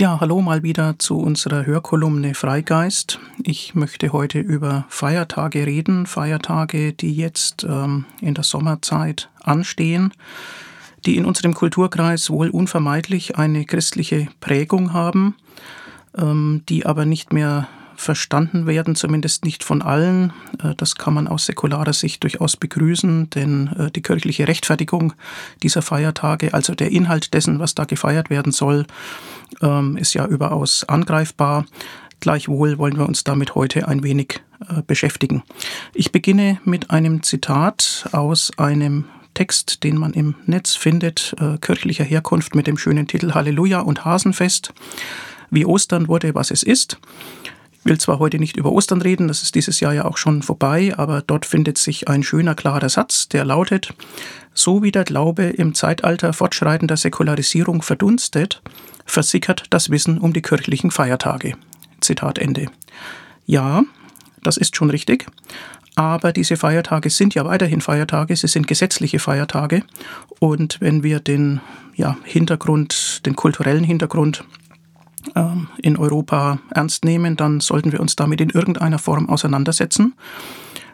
Ja, hallo mal wieder zu unserer Hörkolumne Freigeist. Ich möchte heute über Feiertage reden, Feiertage, die jetzt ähm, in der Sommerzeit anstehen, die in unserem Kulturkreis wohl unvermeidlich eine christliche Prägung haben, ähm, die aber nicht mehr verstanden werden, zumindest nicht von allen. Äh, das kann man aus säkularer Sicht durchaus begrüßen, denn äh, die kirchliche Rechtfertigung dieser Feiertage, also der Inhalt dessen, was da gefeiert werden soll, ähm, ist ja überaus angreifbar. Gleichwohl wollen wir uns damit heute ein wenig äh, beschäftigen. Ich beginne mit einem Zitat aus einem Text, den man im Netz findet, kirchlicher Herkunft mit dem schönen Titel Halleluja und Hasenfest. Wie Ostern wurde, was es ist. Will zwar heute nicht über Ostern reden, das ist dieses Jahr ja auch schon vorbei, aber dort findet sich ein schöner, klarer Satz, der lautet, so wie der Glaube im Zeitalter fortschreitender Säkularisierung verdunstet, versickert das Wissen um die kirchlichen Feiertage. Zitat Ende. Ja, das ist schon richtig. Aber diese Feiertage sind ja weiterhin Feiertage, sie sind gesetzliche Feiertage. Und wenn wir den ja, Hintergrund, den kulturellen Hintergrund in Europa ernst nehmen, dann sollten wir uns damit in irgendeiner Form auseinandersetzen.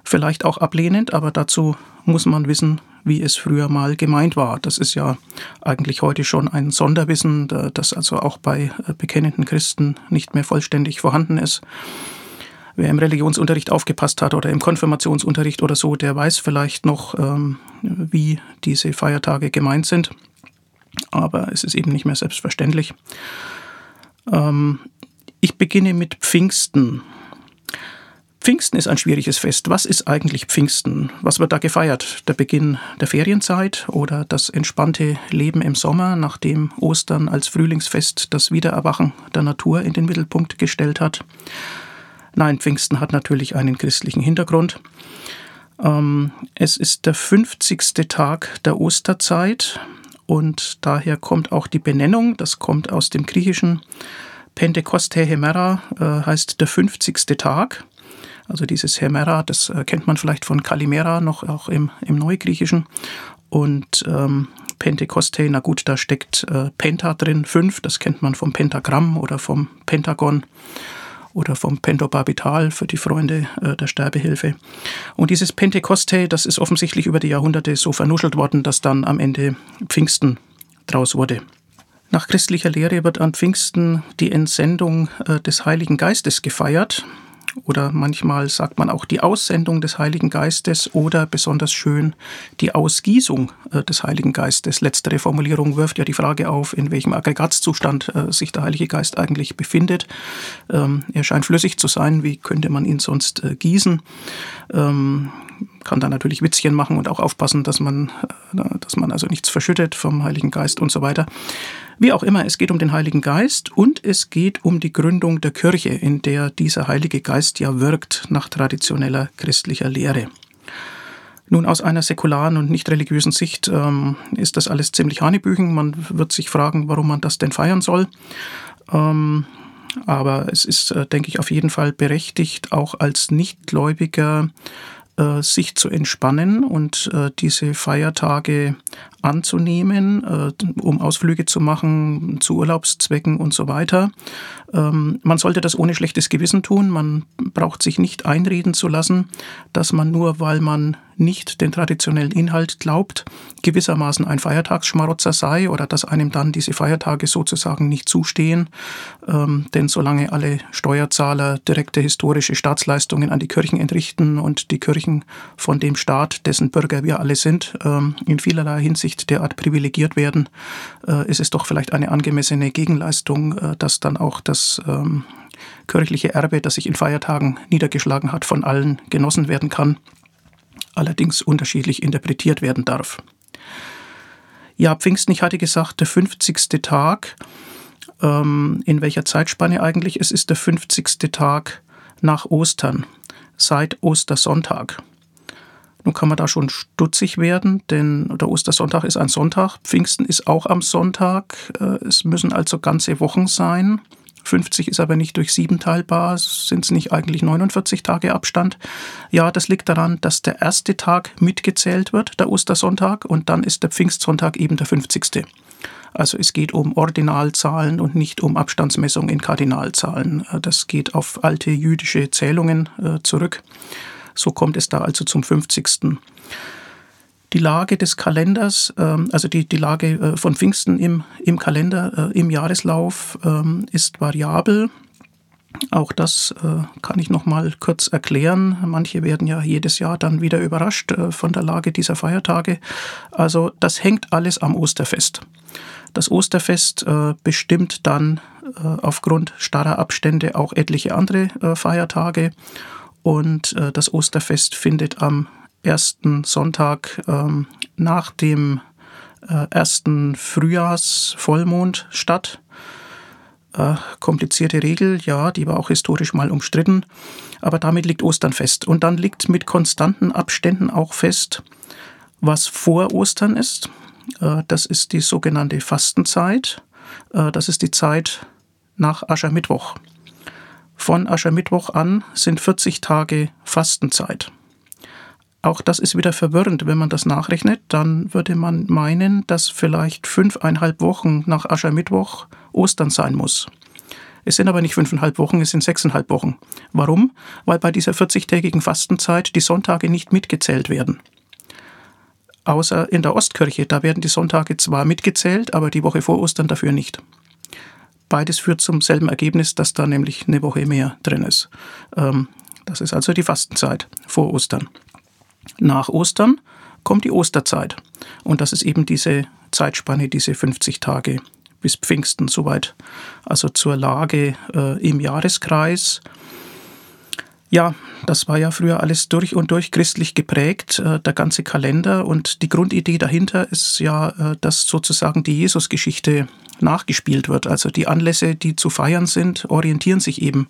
Vielleicht auch ablehnend, aber dazu muss man wissen, wie es früher mal gemeint war. Das ist ja eigentlich heute schon ein Sonderwissen, das also auch bei äh, bekennenden Christen nicht mehr vollständig vorhanden ist. Wer im Religionsunterricht aufgepasst hat oder im Konfirmationsunterricht oder so, der weiß vielleicht noch, ähm, wie diese Feiertage gemeint sind. Aber es ist eben nicht mehr selbstverständlich. Ähm, ich beginne mit Pfingsten. Pfingsten ist ein schwieriges Fest. Was ist eigentlich Pfingsten? Was wird da gefeiert? Der Beginn der Ferienzeit oder das entspannte Leben im Sommer, nachdem Ostern als Frühlingsfest das Wiedererwachen der Natur in den Mittelpunkt gestellt hat? Nein, Pfingsten hat natürlich einen christlichen Hintergrund. Ähm, es ist der 50. Tag der Osterzeit und daher kommt auch die Benennung, das kommt aus dem Griechischen. Pentekoste Hemera äh, heißt der 50. Tag. Also dieses Hemera, das äh, kennt man vielleicht von Kalimera noch auch im, im Neugriechischen. Und ähm, Pentekoste, na gut, da steckt äh, Penta drin, fünf, das kennt man vom Pentagramm oder vom Pentagon oder vom Pentobarbital für die Freunde äh, der Sterbehilfe. Und dieses Pentekoste, das ist offensichtlich über die Jahrhunderte so vernuschelt worden, dass dann am Ende Pfingsten draus wurde. Nach christlicher Lehre wird an Pfingsten die Entsendung äh, des Heiligen Geistes gefeiert oder manchmal sagt man auch die Aussendung des Heiligen Geistes oder besonders schön die Ausgießung äh, des Heiligen Geistes. Letztere Formulierung wirft ja die Frage auf, in welchem Aggregatzustand äh, sich der Heilige Geist eigentlich befindet. Ähm, er scheint flüssig zu sein, wie könnte man ihn sonst äh, gießen? Kann da natürlich Witzchen machen und auch aufpassen, dass man, dass man also nichts verschüttet vom Heiligen Geist und so weiter. Wie auch immer, es geht um den Heiligen Geist und es geht um die Gründung der Kirche, in der dieser Heilige Geist ja wirkt nach traditioneller christlicher Lehre. Nun, aus einer säkularen und nicht religiösen Sicht ähm, ist das alles ziemlich Hanebüchen. Man wird sich fragen, warum man das denn feiern soll. Ähm, aber es ist, äh, denke ich, auf jeden Fall berechtigt, auch als Nichtgläubiger äh, sich zu entspannen und äh, diese Feiertage anzunehmen, äh, um Ausflüge zu machen, zu Urlaubszwecken und so weiter. Ähm, man sollte das ohne schlechtes Gewissen tun. Man braucht sich nicht einreden zu lassen, dass man nur, weil man nicht den traditionellen Inhalt glaubt, gewissermaßen ein Feiertagsschmarotzer sei oder dass einem dann diese Feiertage sozusagen nicht zustehen. Ähm, denn solange alle Steuerzahler direkte historische Staatsleistungen an die Kirchen entrichten und die Kirchen von dem Staat, dessen Bürger wir alle sind, ähm, in vielerlei Hinsicht derart privilegiert werden, äh, ist es doch vielleicht eine angemessene Gegenleistung, äh, dass dann auch das ähm, kirchliche Erbe, das sich in Feiertagen niedergeschlagen hat, von allen genossen werden kann allerdings unterschiedlich interpretiert werden darf. Ja, Pfingsten, ich hatte gesagt, der 50. Tag. Ähm, in welcher Zeitspanne eigentlich? Es ist der 50. Tag nach Ostern, seit Ostersonntag. Nun kann man da schon stutzig werden, denn der Ostersonntag ist ein Sonntag, Pfingsten ist auch am Sonntag. Äh, es müssen also ganze Wochen sein. 50 ist aber nicht durch sieben teilbar, sind es nicht eigentlich 49 Tage Abstand. Ja, das liegt daran, dass der erste Tag mitgezählt wird, der Ostersonntag, und dann ist der Pfingstsonntag eben der 50. Also es geht um Ordinalzahlen und nicht um Abstandsmessung in Kardinalzahlen. Äh, das geht auf alte jüdische Zählungen äh, zurück. So kommt es da also zum 50. Die Lage des Kalenders, ähm, also die, die Lage äh, von Pfingsten im, im Kalender, im Jahreslauf ähm, ist variabel. Auch das äh, kann ich noch mal kurz erklären. Manche werden ja jedes Jahr dann wieder überrascht äh, von der Lage dieser Feiertage. Also das hängt alles am Osterfest. Das Osterfest äh, bestimmt dann äh, aufgrund starrer Abstände auch etliche andere äh, Feiertage. Und äh, das Osterfest findet am ersten Sonntag ähm, nach dem ersten Frühjahrsvollmond statt. Äh, komplizierte Regel, ja, die war auch historisch mal umstritten, aber damit liegt Ostern fest. Und dann liegt mit konstanten Abständen auch fest, was vor Ostern ist. Äh, das ist die sogenannte Fastenzeit. Äh, das ist die Zeit nach Aschermittwoch. Von Aschermittwoch an sind 40 Tage Fastenzeit. Auch das ist wieder verwirrend, wenn man das nachrechnet. Dann würde man meinen, dass vielleicht fünfeinhalb Wochen nach Aschermittwoch Ostern sein muss. Es sind aber nicht fünfeinhalb Wochen, es sind sechseinhalb Wochen. Warum? Weil bei dieser 40-tägigen Fastenzeit die Sonntage nicht mitgezählt werden. Außer in der Ostkirche, da werden die Sonntage zwar mitgezählt, aber die Woche vor Ostern dafür nicht. Beides führt zum selben Ergebnis, dass da nämlich eine Woche mehr drin ist. Ähm, das ist also die Fastenzeit vor Ostern. Nach Ostern kommt die Osterzeit. Und das ist eben diese Zeitspanne, diese 50 Tage bis Pfingsten soweit. Also zur Lage äh, im Jahreskreis. Ja, das war ja früher alles durch und durch christlich geprägt, äh, der ganze Kalender. Und die Grundidee dahinter ist ja, äh, dass sozusagen die Jesusgeschichte nachgespielt wird. Also die Anlässe, die zu feiern sind, orientieren sich eben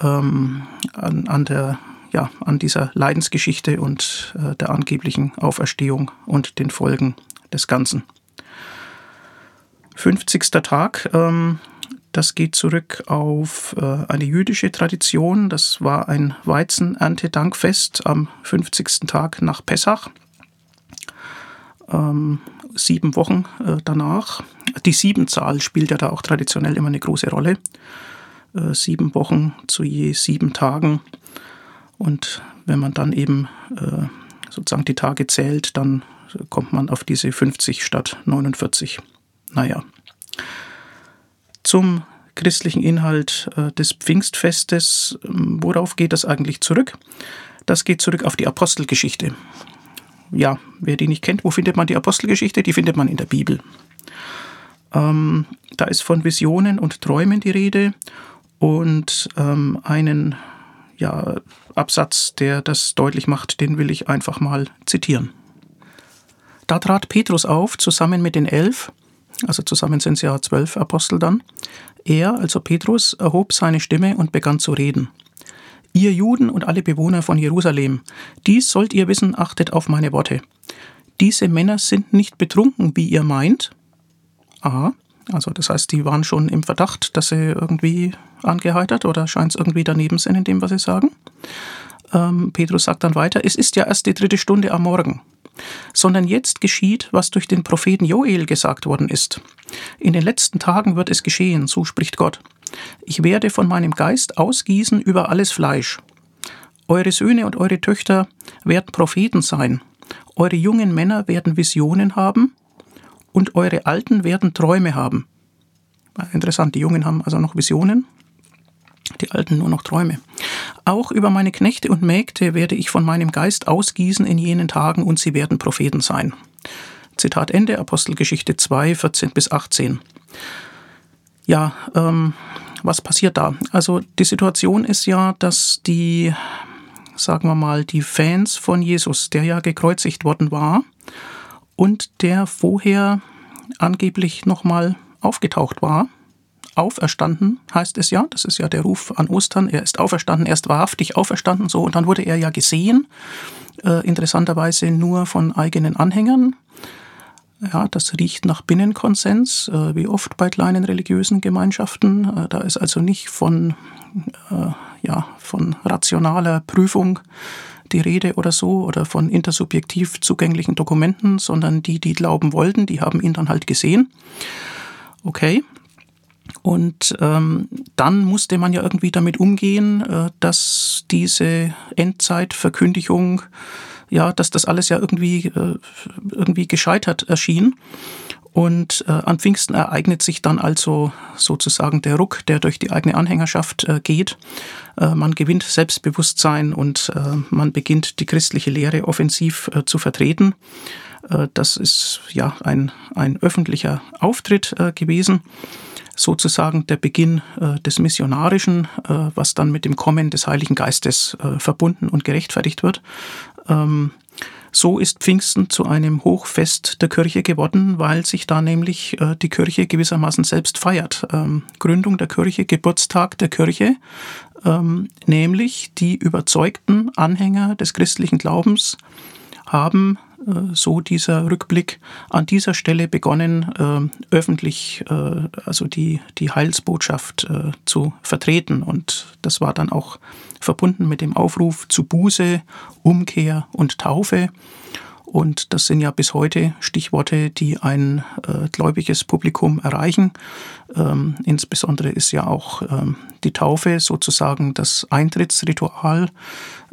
ähm, an, an der ja, an dieser Leidensgeschichte und äh, der angeblichen Auferstehung und den Folgen des Ganzen. 50. Tag, ähm, das geht zurück auf äh, eine jüdische Tradition. Das war ein Weizenerntedankfest am 50. Tag nach Pessach. Ähm, sieben Wochen äh, danach. Die Siebenzahl spielt ja da auch traditionell immer eine große Rolle. Äh, sieben Wochen zu je sieben Tagen und wenn man dann eben äh, sozusagen die Tage zählt, dann kommt man auf diese 50 statt 49. Naja. Zum christlichen Inhalt äh, des Pfingstfestes, ähm, worauf geht das eigentlich zurück? Das geht zurück auf die Apostelgeschichte. Ja, wer die nicht kennt, wo findet man die Apostelgeschichte? Die findet man in der Bibel. Ähm, da ist von Visionen und Träumen die Rede und ähm, einen ja, Absatz, der das deutlich macht, den will ich einfach mal zitieren. Da trat Petrus auf, zusammen mit den elf, also zusammen sind es ja zwölf Apostel dann. Er, also Petrus, erhob seine Stimme und begann zu reden. Ihr Juden und alle Bewohner von Jerusalem, dies sollt ihr wissen, achtet auf meine Worte. Diese Männer sind nicht betrunken, wie ihr meint. A. Also das heißt, die waren schon im Verdacht, dass sie irgendwie angeheitert oder scheint es irgendwie daneben sind in dem, was sie sagen. Ähm, Petrus sagt dann weiter, es ist ja erst die dritte Stunde am Morgen, sondern jetzt geschieht, was durch den Propheten Joel gesagt worden ist. In den letzten Tagen wird es geschehen, so spricht Gott. Ich werde von meinem Geist ausgießen über alles Fleisch. Eure Söhne und eure Töchter werden Propheten sein. Eure jungen Männer werden Visionen haben und eure Alten werden Träume haben. Interessant, die Jungen haben also noch Visionen, die Alten nur noch Träume. Auch über meine Knechte und Mägde werde ich von meinem Geist ausgießen in jenen Tagen und sie werden Propheten sein. Zitat Ende, Apostelgeschichte 2, 14 bis 18. Ja, ähm, was passiert da? Also die Situation ist ja, dass die, sagen wir mal, die Fans von Jesus, der ja gekreuzigt worden war, und der vorher angeblich nochmal aufgetaucht war. Auferstanden heißt es ja, das ist ja der Ruf an Ostern. Er ist auferstanden, er ist wahrhaftig auferstanden, so und dann wurde er ja gesehen, äh, interessanterweise nur von eigenen Anhängern. Ja, das riecht nach Binnenkonsens, äh, wie oft bei kleinen religiösen Gemeinschaften. Äh, da ist also nicht von, äh, ja, von rationaler Prüfung die Rede oder so oder von intersubjektiv zugänglichen Dokumenten, sondern die, die glauben wollten, die haben ihn dann halt gesehen. Okay. Und ähm, dann musste man ja irgendwie damit umgehen, äh, dass diese Endzeitverkündigung, ja, dass das alles ja irgendwie, äh, irgendwie gescheitert erschien. Und äh, an Pfingsten ereignet sich dann also sozusagen der Ruck, der durch die eigene Anhängerschaft äh, geht. Äh, man gewinnt Selbstbewusstsein und äh, man beginnt die christliche Lehre offensiv äh, zu vertreten. Äh, das ist ja ein, ein öffentlicher Auftritt gewesen sozusagen der Beginn äh, des Missionarischen, äh, was dann mit dem Kommen des Heiligen Geistes äh, verbunden und gerechtfertigt wird. Ähm, so ist Pfingsten zu einem Hochfest der Kirche geworden, weil sich da nämlich äh, die Kirche gewissermaßen selbst feiert. Ähm, Gründung der Kirche, Geburtstag der Kirche, ähm, nämlich die überzeugten Anhänger des christlichen Glaubens haben so dieser Rückblick, an dieser Stelle begonnen, äh, öffentlich äh, also die, die Heilsbotschaft äh, zu vertreten. Und das war dann auch verbunden mit dem Aufruf zu Buße, Umkehr und Taufe. Und das sind ja bis heute Stichworte, die ein äh, gläubiges Publikum erreichen. Ähm, insbesondere ist ja auch ähm, die Taufe sozusagen das Eintrittsritual,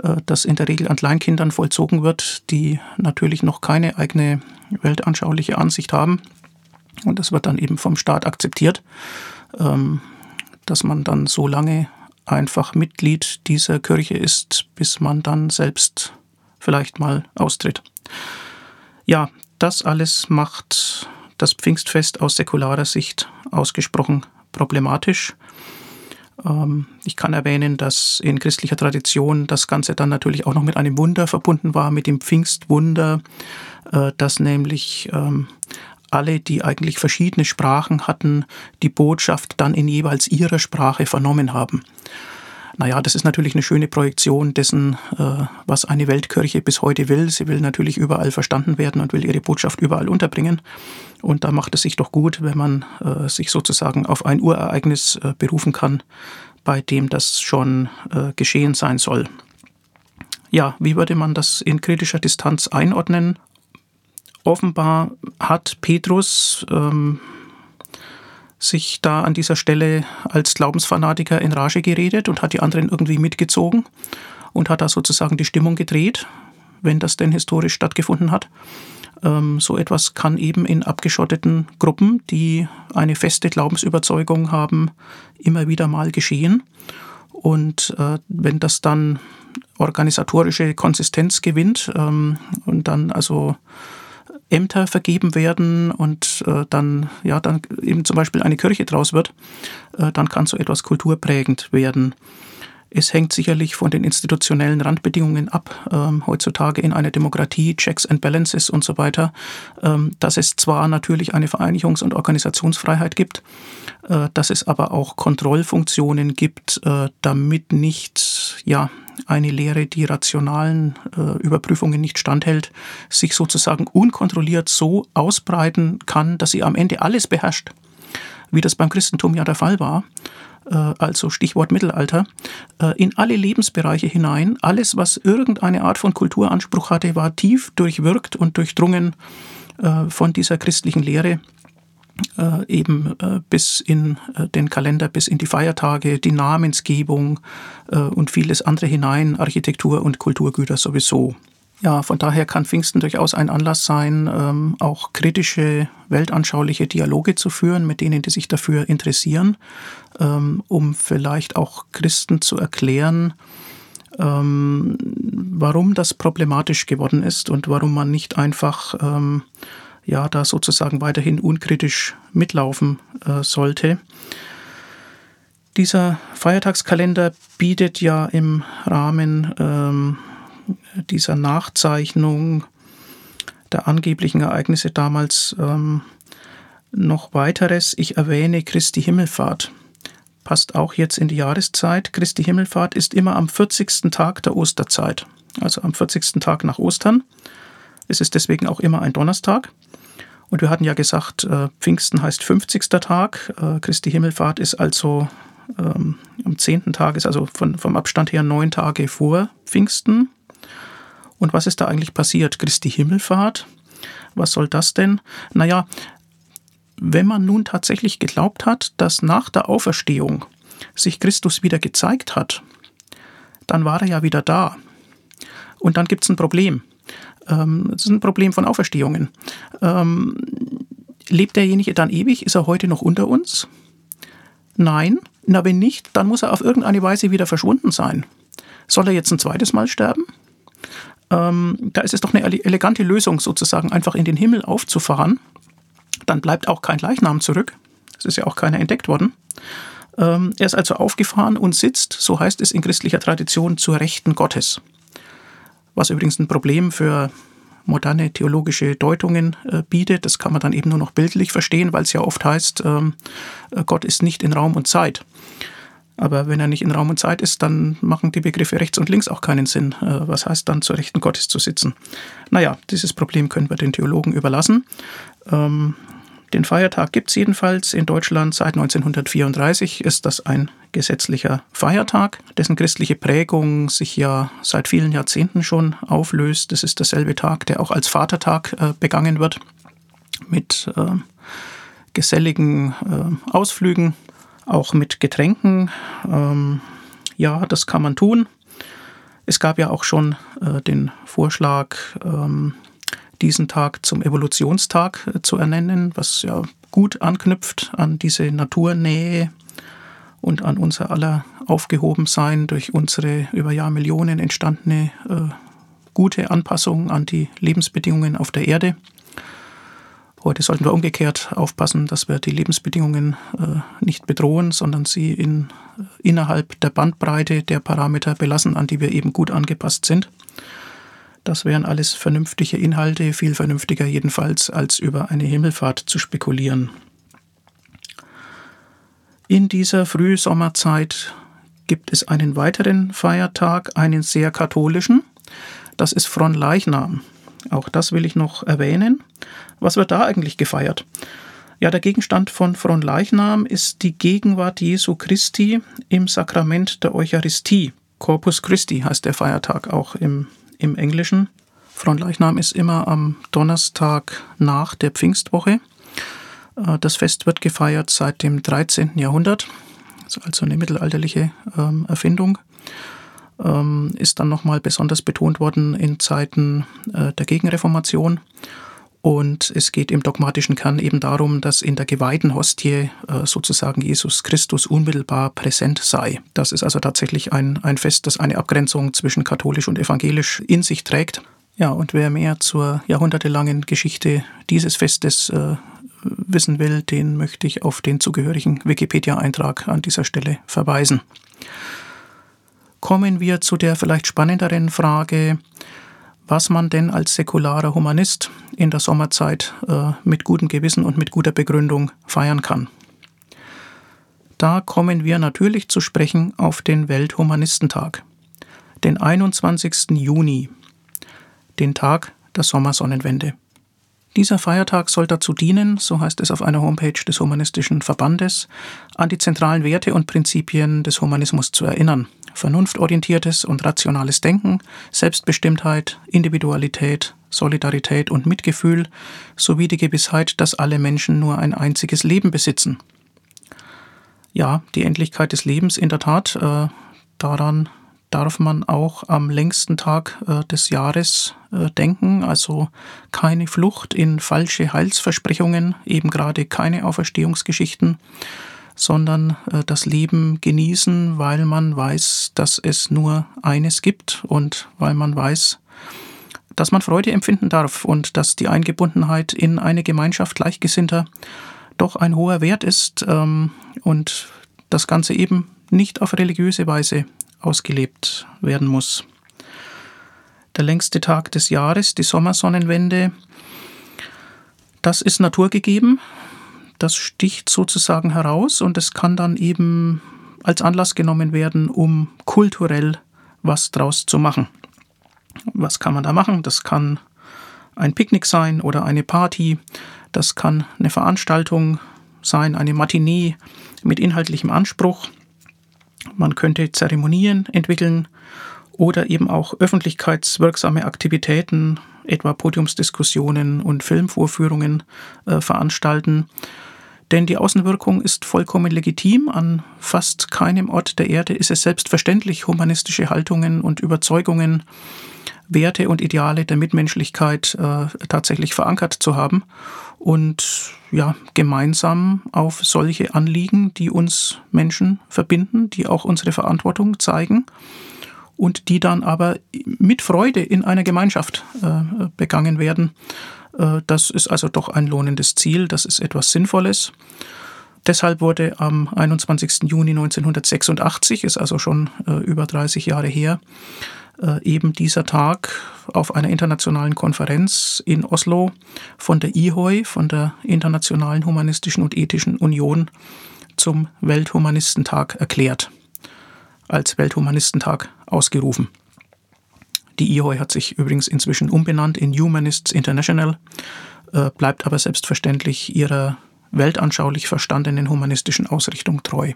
äh, das in der Regel an Kleinkindern vollzogen wird, die natürlich noch keine eigene weltanschauliche Ansicht haben. Und das wird dann eben vom Staat akzeptiert, ähm, dass man dann so lange einfach Mitglied dieser Kirche ist, bis man dann selbst vielleicht mal austritt. Ja, das alles macht das Pfingstfest aus säkularer Sicht ausgesprochen problematisch. Ähm, ich kann erwähnen, dass in christlicher Tradition das Ganze dann natürlich auch noch mit einem Wunder verbunden war, mit dem Pfingstwunder, äh, dass nämlich ähm, alle, die eigentlich verschiedene Sprachen hatten, die Botschaft dann in jeweils ihrer Sprache vernommen haben. Naja, das ist natürlich eine schöne Projektion dessen, äh, was eine Weltkirche bis heute will. Sie will natürlich überall verstanden werden und will ihre Botschaft überall unterbringen. Und da macht es sich doch gut, wenn man äh, sich sozusagen auf ein Urereignis äh, berufen kann, bei dem das schon geschehen sein soll. Ja, wie würde man das in kritischer Distanz einordnen? Offenbar hat Petrus ähm, sich da an dieser Stelle als Glaubensfanatiker in Rage geredet und hat die anderen irgendwie mitgezogen und hat da sozusagen die Stimmung gedreht, wenn das denn historisch stattgefunden hat. Ähm, so etwas kann eben in abgeschotteten Gruppen, die eine feste Glaubensüberzeugung haben, immer wieder mal geschehen. Und äh, wenn das dann organisatorische Konsistenz gewinnt ähm, und dann also Ämter vergeben werden und äh, dann, ja, dann eben zum Beispiel eine Kirche draus wird, äh, dann kann so etwas kulturprägend werden. Es hängt sicherlich von den institutionellen Randbedingungen ab, ähm, heutzutage in einer Demokratie, Checks and Balances und so weiter, ähm, dass es zwar natürlich eine Vereinigungs- und Organisationsfreiheit gibt, äh, dass es aber auch Kontrollfunktionen gibt, äh, damit nicht ja, eine Lehre, die rationalen äh, Überprüfungen nicht standhält, sich sozusagen unkontrolliert so ausbreiten kann, dass sie am Ende alles beherrscht, wie das beim Christentum ja der Fall war, äh, also Stichwort Mittelalter, äh, in alle Lebensbereiche hinein. Alles, was irgendeine Art von Kulturanspruch hatte, war tief durchwirkt und durchdrungen äh, von dieser christlichen Lehre äh, eben äh, bis in äh, den Kalender, bis in die Feiertage, die Namensgebung äh, und vieles andere hinein, Architektur und Kulturgüter sowieso. Ja, von daher kann Pfingsten durchaus ein Anlass sein, ähm, auch kritische, weltanschauliche Dialoge zu führen mit denen, die sich dafür interessieren, ähm, um vielleicht auch Christen zu erklären, ähm, warum das problematisch geworden ist und warum man nicht einfach ähm, ja da sozusagen weiterhin unkritisch mitlaufen äh, sollte. Dieser Feiertagskalender bietet ja im Rahmen ähm, dieser Nachzeichnung der angeblichen Ereignisse damals ähm, noch weiteres. Ich erwähne Christi Himmelfahrt. Passt auch jetzt in die Jahreszeit. Christi Himmelfahrt ist immer am 40. Tag der Osterzeit, also am 40. Tag nach Ostern. Es ist deswegen auch immer ein Donnerstag. Und wir hatten ja gesagt, äh, Pfingsten heißt 50. Tag. Äh, Christi Himmelfahrt ist also ähm, am 10. Tag, ist also vom Abstand her neun Tage vor Pfingsten. Und was ist da eigentlich passiert? Christi Himmelfahrt? Was soll das denn? Naja, wenn man nun tatsächlich geglaubt hat, dass nach der Auferstehung sich Christus wieder gezeigt hat, dann war er ja wieder da. Und dann gibt es ein Problem. Ähm, das ist ein Problem von Auferstehungen. Ähm, lebt derjenige dann ewig? Ist er heute noch unter uns? Nein. Na, wenn nicht, dann muss er auf irgendeine Weise wieder verschwunden sein. Soll er jetzt ein zweites Mal sterben? Ähm, da ist es doch eine elegante Lösung, sozusagen einfach in den Himmel aufzufahren. Dann bleibt auch kein Leichnam zurück. Es ist ja auch keiner entdeckt worden. Ähm, er ist also aufgefahren und sitzt, so heißt es in christlicher Tradition, zur Rechten Gottes. Was übrigens ein Problem für moderne theologische Deutungen äh, bietet. Das kann man dann eben nur noch bildlich verstehen, weil es ja oft heißt, ähm, äh, Gott ist nicht in Raum und Zeit. Aber wenn er nicht in Raum und Zeit ist, dann machen die Begriffe rechts und links auch keinen Sinn. Äh, was heißt dann zur Rechten Gottes zu sitzen? Naja, dieses Problem können wir den Theologen überlassen. Ähm, den Feiertag gibt es jedenfalls in Deutschland seit 1934 ist das ein gesetzlicher Feiertag, dessen christliche Prägung sich ja seit vielen Jahrzehnten schon auflöst. Das ist derselbe Tag, der auch als Vatertag äh, begangen wird mit äh, geselligen äh, Ausflügen, auch mit Getränken. Ähm, ja, das kann man tun. Es gab ja auch schon äh, den Vorschlag, ähm, diesen Tag zum Evolutionstag äh, zu ernennen, was ja gut anknüpft an diese Naturnähe und an unser aller Aufgehobensein durch unsere über Jahrmillionen entstandene äh, gute Anpassung an die Lebensbedingungen auf der Erde. Heute sollten wir umgekehrt aufpassen, dass wir die Lebensbedingungen äh, nicht bedrohen, sondern sie in, äh, innerhalb der Bandbreite der Parameter belassen, an die wir eben gut angepasst sind. Das wären alles vernünftige Inhalte, viel vernünftiger jedenfalls, als über eine Himmelfahrt zu spekulieren. In dieser Frühsommerzeit gibt es einen weiteren Feiertag, einen sehr katholischen. Das ist Fronleichnam. Auch das will ich noch erwähnen. Was wird da eigentlich gefeiert? Ja, der Gegenstand von Fronleichnam ist die Gegenwart Jesu Christi im Sakrament der Eucharistie. Corpus Christi heißt der Feiertag auch im im Englischen. Frontleichnam ist immer am Donnerstag nach der Pfingstwoche. Äh, das Fest wird gefeiert seit dem 13. Jahrhundert, also eine mittelalterliche ähm, Erfindung. Ähm, ist dann nochmal besonders betont worden in Zeiten äh, der Gegenreformation. Und es geht im dogmatischen Kern eben darum, dass in der geweihten Hostie äh, sozusagen Jesus Christus unmittelbar präsent sei. Das ist also tatsächlich ein, ein Fest, das eine Abgrenzung zwischen katholisch und evangelisch in sich trägt. Ja, und wer mehr zur jahrhundertelangen Geschichte dieses Festes äh, wissen will, den möchte ich auf den zugehörigen Wikipedia-Eintrag an dieser Stelle verweisen. Kommen wir zu der vielleicht spannenderen Frage, was man denn als säkularer Humanist in der Sommerzeit äh, mit gutem Gewissen und mit guter Begründung feiern kann. Da kommen wir natürlich zu sprechen auf den Welthumanistentag, den 21. Juni, den Tag der Sommersonnenwende. Dieser Feiertag soll dazu dienen, so heißt es auf einer Homepage des Humanistischen Verbandes, an die zentralen Werte und Prinzipien des Humanismus zu erinnern, vernunftorientiertes und rationales Denken, Selbstbestimmtheit, Individualität, Solidarität und Mitgefühl sowie die Gewissheit, dass alle Menschen nur ein einziges Leben besitzen. Ja, die Endlichkeit des Lebens in der Tat, äh, daran darf man auch am längsten Tag äh, des Jahres äh, denken, also keine Flucht in falsche Heilsversprechungen, eben gerade keine Auferstehungsgeschichten, sondern äh, das Leben genießen, weil man weiß, dass es nur eines gibt und weil man weiß, dass man Freude empfinden darf und dass die Eingebundenheit in eine Gemeinschaft Gleichgesinnter doch ein hoher Wert ist ähm, und das Ganze eben nicht auf religiöse Weise ausgelebt werden muss. Der längste Tag des Jahres, die Sommersonnenwende, das ist naturgegeben das sticht sozusagen heraus und es kann dann eben als Anlass genommen werden, um kulturell was draus zu machen. Was kann man da machen? Das kann ein Picknick sein oder eine Party, das kann eine Veranstaltung sein, eine Matinee mit inhaltlichem Anspruch. Man könnte Zeremonien entwickeln oder eben auch öffentlichkeitswirksame Aktivitäten etwa Podiumsdiskussionen und Filmvorführungen äh, veranstalten. Denn die Außenwirkung ist vollkommen legitim. An fast keinem Ort der Erde ist es selbstverständlich, humanistische Haltungen und Überzeugungen, Werte und Ideale der Mitmenschlichkeit äh, tatsächlich verankert zu haben und ja, gemeinsam auf solche Anliegen, die uns Menschen verbinden, die auch unsere Verantwortung zeigen und die dann aber mit Freude in einer Gemeinschaft äh, begangen werden. Äh, das ist also doch ein lohnendes Ziel, das ist etwas Sinnvolles. Deshalb wurde am 21. Juni 1986, ist also schon äh, über 30 Jahre her, äh, eben dieser Tag auf einer internationalen Konferenz in Oslo von der IHOI, von der Internationalen Humanistischen und Ethischen Union, zum Welthumanistentag erklärt, als Welthumanistentag ausgerufen. Die IHOI hat sich übrigens inzwischen umbenannt in Humanists International, äh, bleibt aber selbstverständlich ihrer weltanschaulich verstandenen humanistischen Ausrichtung treu.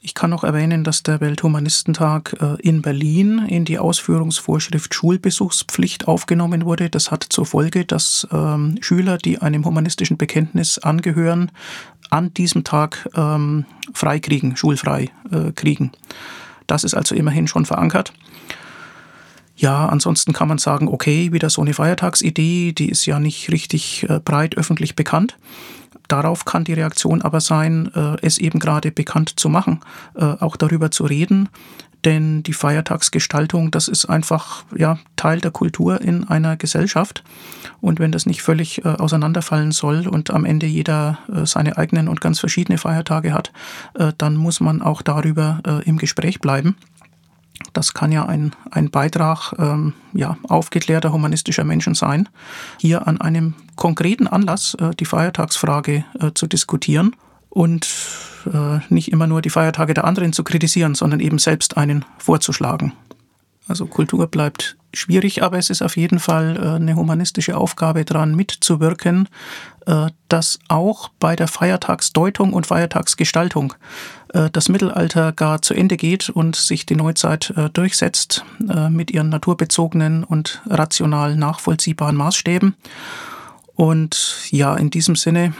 Ich kann noch erwähnen, dass der Welthumanistentag äh, in Berlin in die Ausführungsvorschrift Schulbesuchspflicht aufgenommen wurde. Das hat zur Folge, dass ähm, Schüler, die einem humanistischen Bekenntnis angehören, an diesem Tag ähm, frei schulfrei äh, kriegen. Das ist also immerhin schon verankert. Ja, ansonsten kann man sagen, okay, wieder so eine Feiertagsidee, die ist ja nicht richtig äh, breit öffentlich bekannt. Darauf kann die Reaktion aber sein, äh, es eben gerade bekannt zu machen, äh, auch darüber zu reden. Denn die Feiertagsgestaltung, das ist einfach ja, Teil der Kultur in einer Gesellschaft. Und wenn das nicht völlig äh, auseinanderfallen soll und am Ende jeder äh, seine eigenen und ganz verschiedene Feiertage hat, äh, dann muss man auch darüber äh, im Gespräch bleiben. Das kann ja ein, ein Beitrag ähm, ja, aufgeklärter humanistischer Menschen sein, hier an einem konkreten Anlass äh, die Feiertagsfrage äh, zu diskutieren und äh, nicht immer nur die Feiertage der anderen zu kritisieren, sondern eben selbst einen vorzuschlagen. Also Kultur bleibt schwierig, aber es ist auf jeden Fall äh, eine humanistische Aufgabe daran mitzuwirken, äh, dass auch bei der Feiertagsdeutung und Feiertagsgestaltung äh, das Mittelalter gar zu Ende geht und sich die Neuzeit durchsetzt mit ihren naturbezogenen und rational nachvollziehbaren Maßstäben. Und ja, in diesem Sinne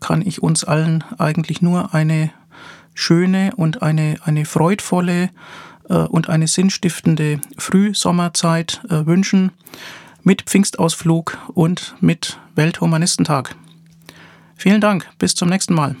kann ich uns allen eigentlich nur eine schöne und eine, eine freudvolle und eine sinnstiftende Frühsommerzeit äh, wünschen mit Pfingstausflug und mit Welthumanistentag. Vielen Dank, bis zum nächsten Mal.